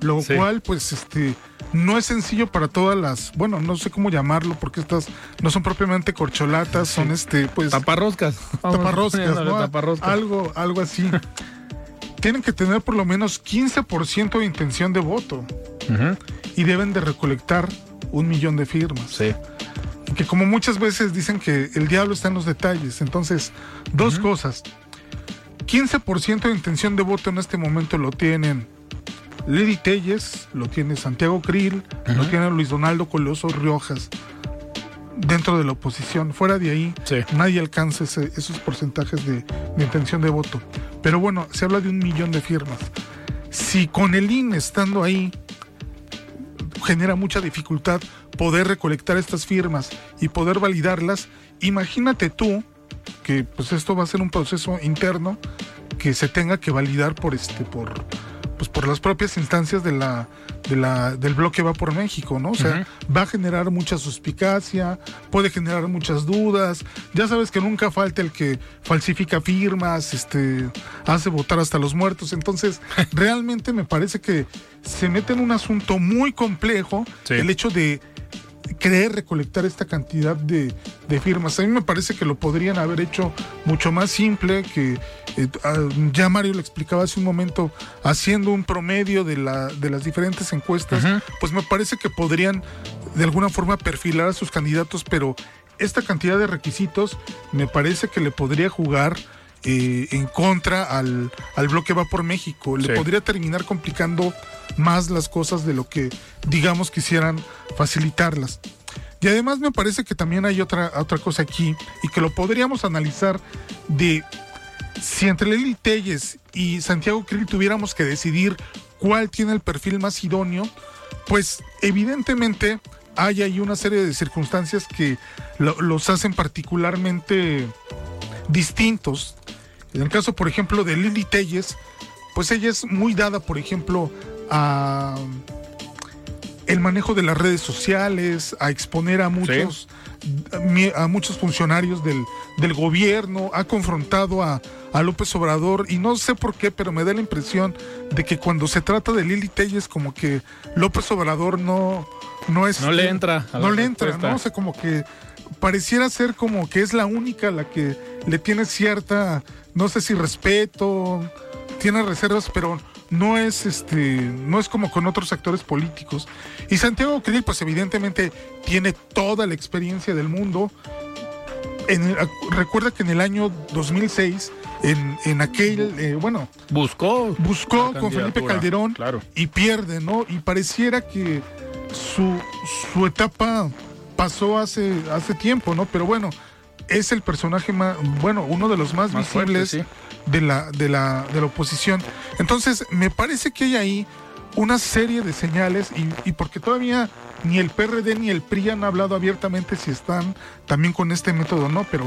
Lo cual, pues, este, no es sencillo para todas las, bueno, no sé cómo llamarlo, porque estas no son propiamente corcholatas, son este, pues... Taparroscas. Taparroscas, Algo, algo así. Tienen que tener por lo menos 15% de intención de voto y deben de recolectar un millón de firmas. Sí. Que como muchas veces dicen que el diablo está en los detalles. Entonces, dos cosas. 15% de intención de voto en este momento lo tienen Lady Telles, lo tiene Santiago Krill, lo tiene Luis Donaldo Coloso Riojas dentro de la oposición. Fuera de ahí, nadie alcanza esos porcentajes de, de, intención de voto. Pero bueno, se habla de un millón de firmas. Si con el INE estando ahí genera mucha dificultad poder recolectar estas firmas y poder validarlas. Imagínate tú que pues esto va a ser un proceso interno que se tenga que validar por este por pues por las propias instancias de la, de la del bloque va por México, ¿no? O sea, va a generar mucha suspicacia, puede generar muchas dudas. Ya sabes que nunca falta el que falsifica firmas, este hace votar hasta los muertos. Entonces, realmente me parece que se mete en un asunto muy complejo el hecho de querer recolectar esta cantidad de, firmas. A mí me parece que lo podrían haber hecho mucho más simple, que eh, ah, ya Mario lo explicaba hace un momento, haciendo un promedio de, la, de las diferentes encuestas, pues me parece que podrían de alguna forma perfilar a sus candidatos, pero esta cantidad de requisitos me parece que le podría jugar eh, en contra al, bloque va por México. Le podría terminar complicando más las cosas de lo que, digamos, quisieran facilitarlas. Y además me parece que también hay otra, otra cosa aquí y que lo podríamos analizar de si entre Lili Telles y Santiago Krill tuviéramos que decidir cuál tiene el perfil más idóneo, pues evidentemente hay ahí una serie de circunstancias que los hacen particularmente distintos. En el caso, por ejemplo, de Lili Telles, pues ella es muy dada, por ejemplo, a, el manejo de las redes sociales, a exponer a muchos, a muchos funcionarios del, del gobierno, ha confrontado a, a López Obrador y no sé por qué, pero me da la impresión de que cuando se trata de Lili Telles como que López Obrador no no es no le entra, no le entra, no, o sea, como que pareciera ser como que es la única la que le tiene cierta no sé si respeto, tiene reservas, pero no es este no es como con otros actores políticos. Y Santiago Krill pues evidentemente tiene toda la experiencia del mundo. recuerda que en el año 2006 en, en aquel, eh, bueno, buscó, buscó con Felipe Calderón claro. y pierde, ¿no? Y pareciera que su, su etapa pasó hace, hace tiempo, ¿no? Pero bueno, es el personaje más, bueno, uno de los más, visibles de, la, de, la, de la oposición. Entonces, me parece que hay ahí una serie de señales y, y porque todavía ni el PRD ni el PRI han hablado abiertamente si están también con este método no, pero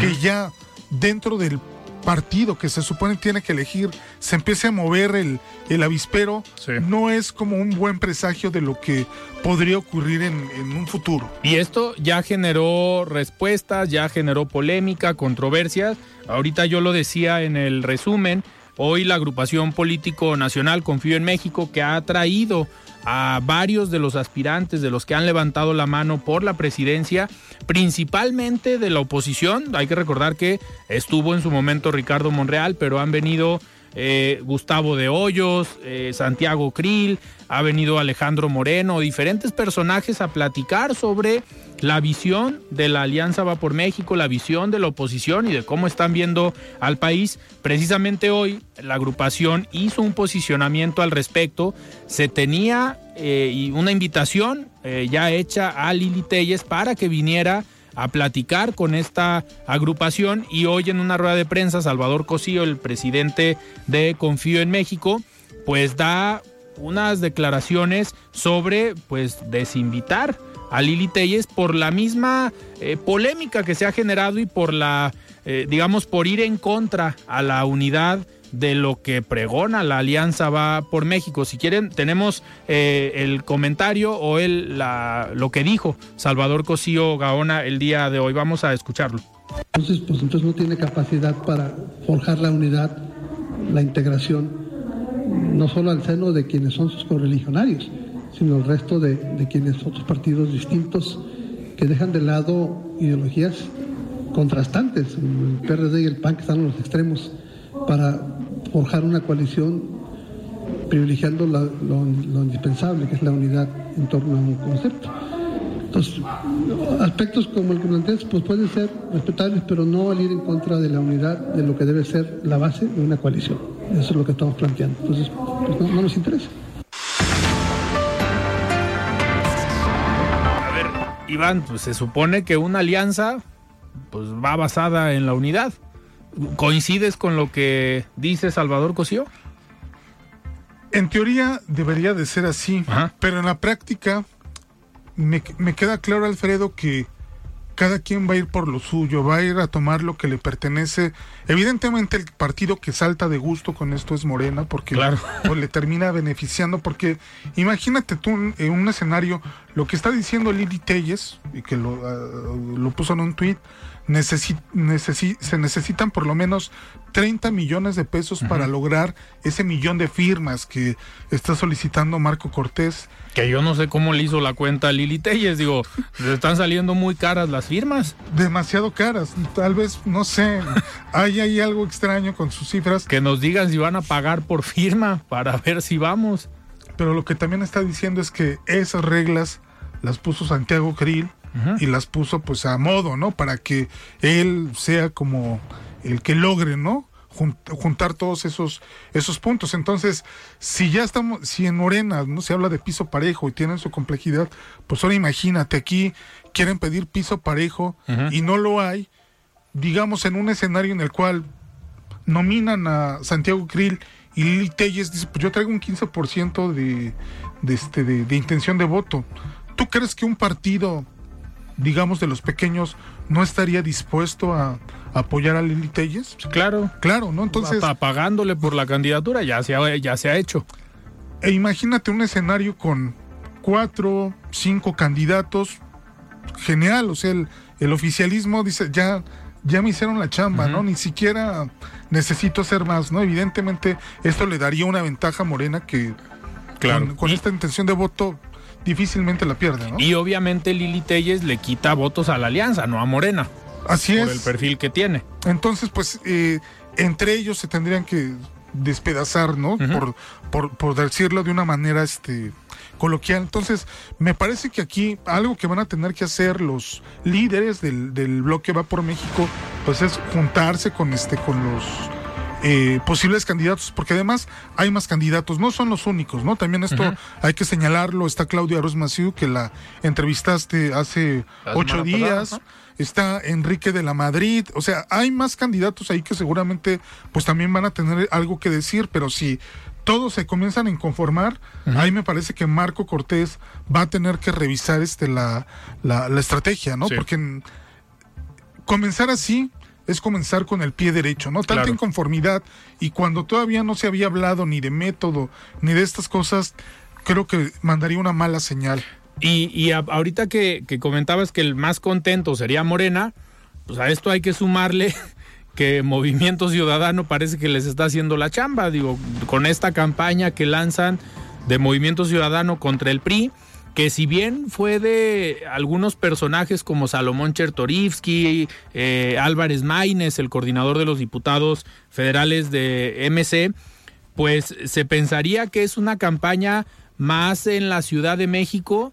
que ya dentro del partido que se supone tiene que elegir se empiece a mover el, el avispero, no es como un buen presagio de lo que podría ocurrir en, en, un futuro. Y esto ya generó respuestas, ya generó polémica, controversias. Ahorita yo lo decía en el resumen, hoy la agrupación político nacional Confío en México que ha traído a varios de los aspirantes, de los que han levantado la mano por la presidencia, principalmente de la oposición. Hay que recordar que estuvo en su momento Ricardo Monreal, pero han venido eh, Gustavo de Hoyos, eh, Santiago Krill, ha venido Alejandro Moreno, diferentes personajes a platicar sobre la visión de la Alianza Va por México, la visión de la oposición y de cómo están viendo al país. Precisamente hoy la agrupación hizo un posicionamiento al respecto. Se tenía eh, una invitación ya hecha a Lili Telles para que viniera a platicar con esta agrupación y hoy en una rueda de prensa Salvador Cosío, el presidente de Confío en México, pues da unas declaraciones sobre pues desinvitar a Lili Telles por la misma eh, polémica que se ha generado y por la, eh, digamos, por ir en contra a la unidad de lo que pregona la Alianza Va por México. Si quieren, tenemos eh, el comentario o el, la, lo que dijo Salvador Cosío Gaona el día de hoy. Vamos a escucharlo. Entonces, pues entonces no tiene capacidad para forjar la unidad, la integración, no solo al seno de quienes son sus correligionarios, sino el resto de, de quienes otros partidos distintos que dejan de lado ideologías contrastantes, el PRD y el PAN que están en los extremos para forjar una coalición privilegiando lo, indispensable, que es la unidad en torno a un concepto. Entonces, aspectos como el que planteas pues pueden ser respetables, pero no al ir en contra de la unidad de lo que debe ser la base de una coalición. Eso es lo que estamos planteando. Entonces, pues no, no nos interesa. A ver, Iván, pues se supone que una alianza pues va basada en la unidad. ¿Coincides con lo que dice Salvador Cosío? En teoría debería de ser así, pero en la práctica me, me, queda claro, Alfredo, que cada quien va a ir por lo suyo, va a ir a tomar lo que le pertenece. Evidentemente el partido que salta de gusto con esto es Morena, porque pues, le termina beneficiando, porque imagínate tú en un escenario, lo que está diciendo Lili Telles, y que lo, ah, lo puso en un tuit, se necesitan por lo menos 30 millones de pesos para lograr ese millón de firmas que está solicitando Marco Cortés. Que yo no sé cómo le hizo la cuenta a Lili Telles, digo, le están saliendo muy caras las firmas. Demasiado caras, tal vez, no sé, hay ahí algo extraño con sus cifras. Que nos digan si van a pagar por firma para ver si vamos. Pero lo que también está diciendo es que esas reglas las puso Santiago Krill y las puso pues a modo, ¿no? Para que él sea como el que logre, ¿no? juntar todos esos esos puntos. Entonces, si ya estamos, si en Morena no se habla de piso parejo y tienen su complejidad, pues ahora imagínate aquí quieren pedir piso parejo y no lo hay, digamos en un escenario en el cual nominan a Santiago Krill y Lili Telles dice, pues yo traigo un 15% de, de, este, de, de intención de voto. ¿Tú crees que un partido digamos, de los pequeños, no estaría dispuesto a, apoyar a Lili Telles? Claro. Claro, ¿no? Entonces. Pagándole por la candidatura, ya se ha, ya se ha hecho. E imagínate un escenario con cuatro, cinco candidatos, genial, o sea, el, el oficialismo dice, ya, ya me hicieron la chamba, ¿no? Ni siquiera necesito hacer más, ¿no? Evidentemente esto le daría una ventaja a Morena que Claro. con, con Y- esta intención de voto difícilmente la pierde, ¿no? Y obviamente Lili Telles le quita votos a la alianza, no a Morena, Así por es. el perfil que tiene. Entonces, pues, eh, entre ellos se tendrían que despedazar, ¿no? por, por, por decirlo de una manera este, coloquial. Entonces, me parece que aquí algo que van a tener que hacer los líderes del, del bloque Va por México, pues es juntarse con este, con los eh, posibles candidatos, porque además hay más candidatos, no son los únicos, ¿no? También esto hay que señalarlo, está Claudia Arroz Maciú, que la entrevistaste hace La ocho pasada, días, está Enrique de la Madrid, o sea, hay más candidatos ahí que seguramente pues también van a tener algo que decir, pero si todos se comienzan a inconformar, ahí me parece que Marco Cortés va a tener que revisar este la, la, la estrategia, ¿no? Sí. Porque en- comenzar así es comenzar con el pie derecho, ¿no? Tanta Claro. inconformidad y cuando todavía no se había hablado ni de método ni de estas cosas, creo que mandaría una mala señal. Y, y a- ahorita que, que comentabas que el más contento sería Morena, pues a esto hay que sumarle que Movimiento Ciudadano parece que les está haciendo la chamba, digo, con esta campaña que lanzan de Movimiento Ciudadano contra el PRI, que si bien fue de algunos personajes como Salomón Chertorivsky, eh, Álvarez Maínez, el coordinador de los diputados federales de MC, pues se pensaría que es una campaña más en la Ciudad de México,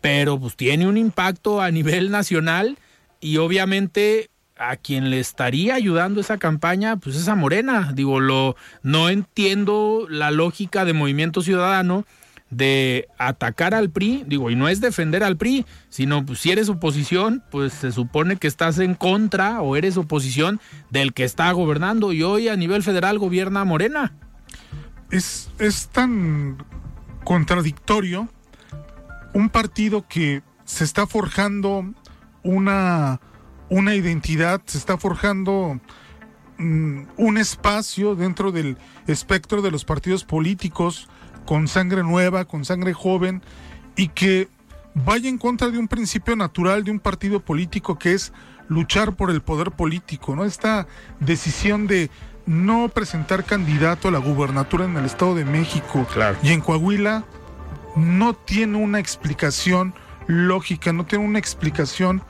pero pues tiene un impacto a nivel nacional y obviamente a quien le estaría ayudando esa campaña pues es a Morena. Digo, lo no entiendo la lógica de Movimiento Ciudadano de atacar al PRI, digo, y no es defender al PRI, sino pues, si eres oposición, pues se supone que estás en contra o eres oposición del que está gobernando y hoy a nivel federal gobierna Morena. es, es tan contradictorio un partido que se está forjando una, una identidad, se está forjando mm, un espacio dentro del espectro de los partidos políticos con sangre nueva, con sangre joven y que vaya en contra de un principio natural de un partido político que es luchar por el poder político, ¿no? Esta decisión de no presentar candidato a la gubernatura en el Estado de México y en Coahuila no tiene una explicación lógica, no tiene una explicación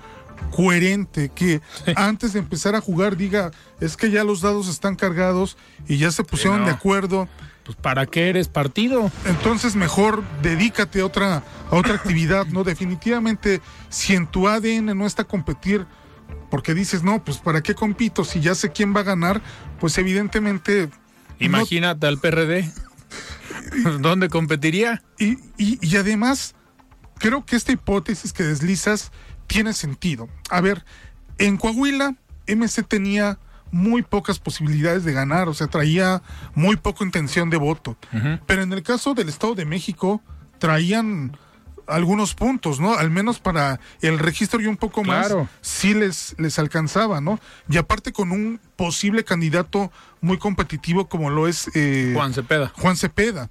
coherente que antes de empezar a jugar diga es que ya los dados están cargados y ya se pusieron no. de acuerdo Pues ¿para qué eres partido? entonces mejor dedícate a otra, a otra actividad, ¿no? Definitivamente, si en tu ADN no está competir, porque dices, no, pues ¿para qué compito? Si ya sé quién va a ganar, pues evidentemente... no- Imagínate al PRD. ¿Dónde competiría? y, y- y además, creo que esta hipótesis que deslizas tiene sentido. A ver, en Coahuila, MC tenía muy pocas posibilidades de ganar, o sea, traía muy poca intención de voto. Pero en el caso del Estado de México, traían algunos puntos, ¿no? Al menos para el registro y un poco Claro. más, sí les, les alcanzaba, ¿no? Y aparte con un posible candidato muy competitivo como lo es eh, Juan Cepeda. Juan Cepeda.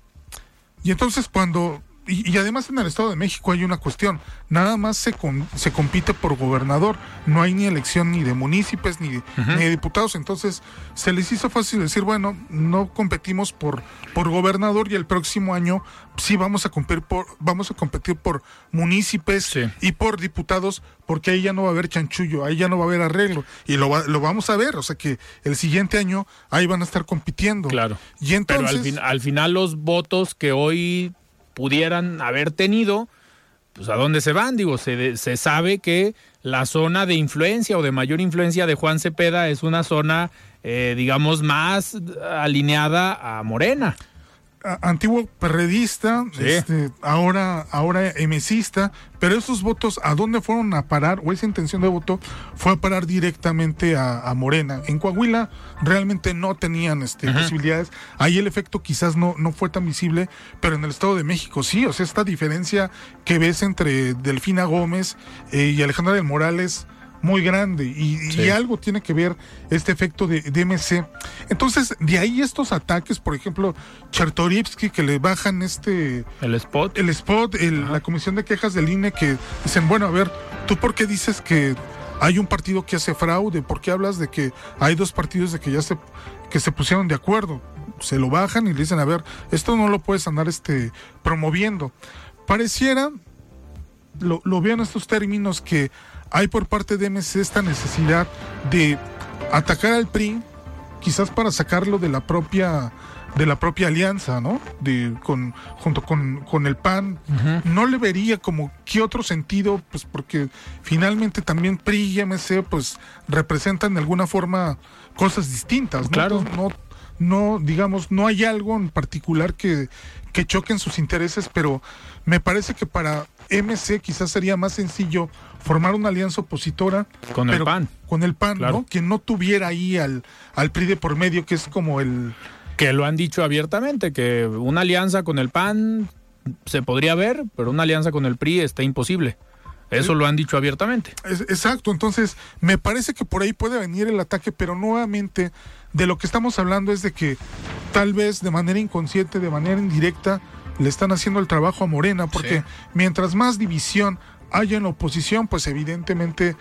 Y entonces cuando, y, y además en el Estado de México hay una cuestión, nada más se, con- se compite por gobernador, no hay ni elección ni de municipios ni de, ni de diputados, entonces se les hizo fácil decir, bueno, no competimos por, por gobernador y el próximo año sí vamos a competir por, vamos a competir por municipios Sí. y por diputados, porque ahí ya no va a haber chanchullo, ahí ya no va a haber arreglo, y lo, va- lo vamos a ver, o sea que el siguiente año ahí van a estar compitiendo. Claro. Y entonces... Pero al, fin- al final los votos que hoy pudieran haber tenido, pues a dónde se van, digo, se, se sabe que la zona de influencia o de mayor influencia de Juan Cepeda es una zona, eh, digamos, más alineada a Morena. Antiguo perredista, Sí. este, ahora, ahora emesista, pero esos votos, ¿a dónde fueron a parar? O esa intención de voto fue a parar directamente a, a Morena. En Coahuila realmente no tenían este, posibilidades. Ahí el efecto quizás no, no fue tan visible, pero en el Estado de México sí. O sea, esta diferencia que ves entre Delfina Gómez eh, y Alejandra del Morales muy grande y, algo tiene que ver este efecto de, MC. Entonces, de ahí estos ataques, por ejemplo, Chertorivsky, que le bajan este... El spot. El spot, la comisión de quejas del INE que dicen, bueno, a ver, ¿tú por qué dices que hay un partido que hace fraude? ¿Por qué hablas de que hay dos partidos de que ya se, que se pusieron de acuerdo? Se lo bajan y le dicen, a ver, esto no lo puedes andar este, promoviendo. Pareciera, lo, lo veo en estos términos, que hay por parte de MC esta necesidad de atacar al PRI, quizás para sacarlo de la propia de la propia alianza, ¿no? De, con, junto con, con el PAN. No le vería como qué otro sentido, pues porque finalmente también PRI y MC pues representan de alguna forma cosas distintas, ¿no? Claro. no, no, digamos, no hay algo en particular que, que choquen sus intereses, pero me parece que para MC quizás sería más sencillo formar una alianza opositora con el PAN. Con el PAN, ¿no? Que no tuviera ahí al, al PRI de por medio, que es como el... Que lo han dicho abiertamente, que una alianza con el PAN se podría ver, pero una alianza con el PRI está imposible. Eso lo han dicho abiertamente. exacto, entonces me parece que por ahí puede venir el ataque, pero nuevamente de lo que estamos hablando es de que tal vez de manera inconsciente, de manera indirecta, le están haciendo el trabajo a Morena, porque mientras más división haya en la oposición, pues evidentemente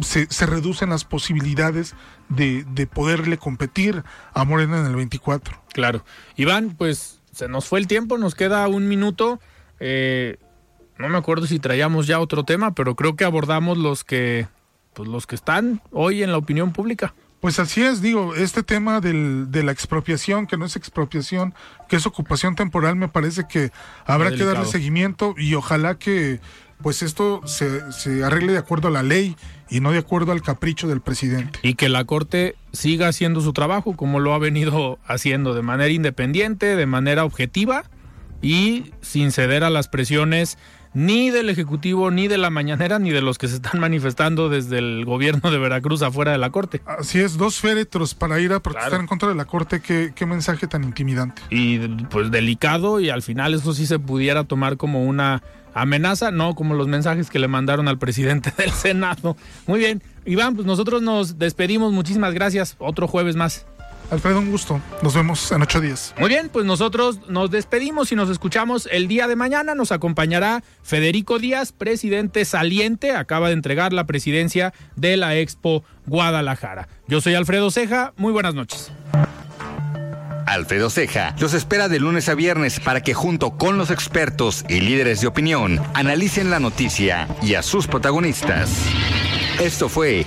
se, reducen las posibilidades de, de, poderle competir a Morena en el 24. Claro. Iván, pues se nos fue el tiempo, nos queda un minuto. Eh, no me acuerdo si traíamos ya otro tema, pero creo que abordamos los que, pues los que están hoy en la opinión pública. Pues así es, digo, este tema del, de la expropiación, que no es expropiación, que es ocupación temporal, me parece que habrá que darle seguimiento y ojalá que pues esto se, se, arregle de acuerdo a la ley y no de acuerdo al capricho del presidente. Y que la Corte siga haciendo su trabajo como lo ha venido haciendo, de manera independiente, de manera objetiva y sin ceder a las presiones ni del Ejecutivo, ni de la mañanera, ni de los que se están manifestando desde el gobierno de Veracruz afuera de la Corte. Así es, dos féretros para ir a protestar en contra de la Corte, qué, qué mensaje tan intimidante. Y pues delicado y al final eso sí se pudiera tomar como una amenaza, no como los mensajes que le mandaron al presidente del Senado. Muy bien, Iván, pues nosotros nos despedimos, muchísimas gracias, otro jueves más. Alfredo, un gusto. Nos vemos en ocho días. Muy bien, pues nosotros nos despedimos y nos escuchamos el día de mañana. Nos acompañará Federico Díaz, presidente saliente. Acaba de entregar la presidencia de la Expo Guadalajara. Yo soy Alfredo Ceja. Muy buenas noches. Alfredo Ceja los espera de lunes a viernes para que junto con los expertos y líderes de opinión analicen la noticia y a sus protagonistas. Esto fue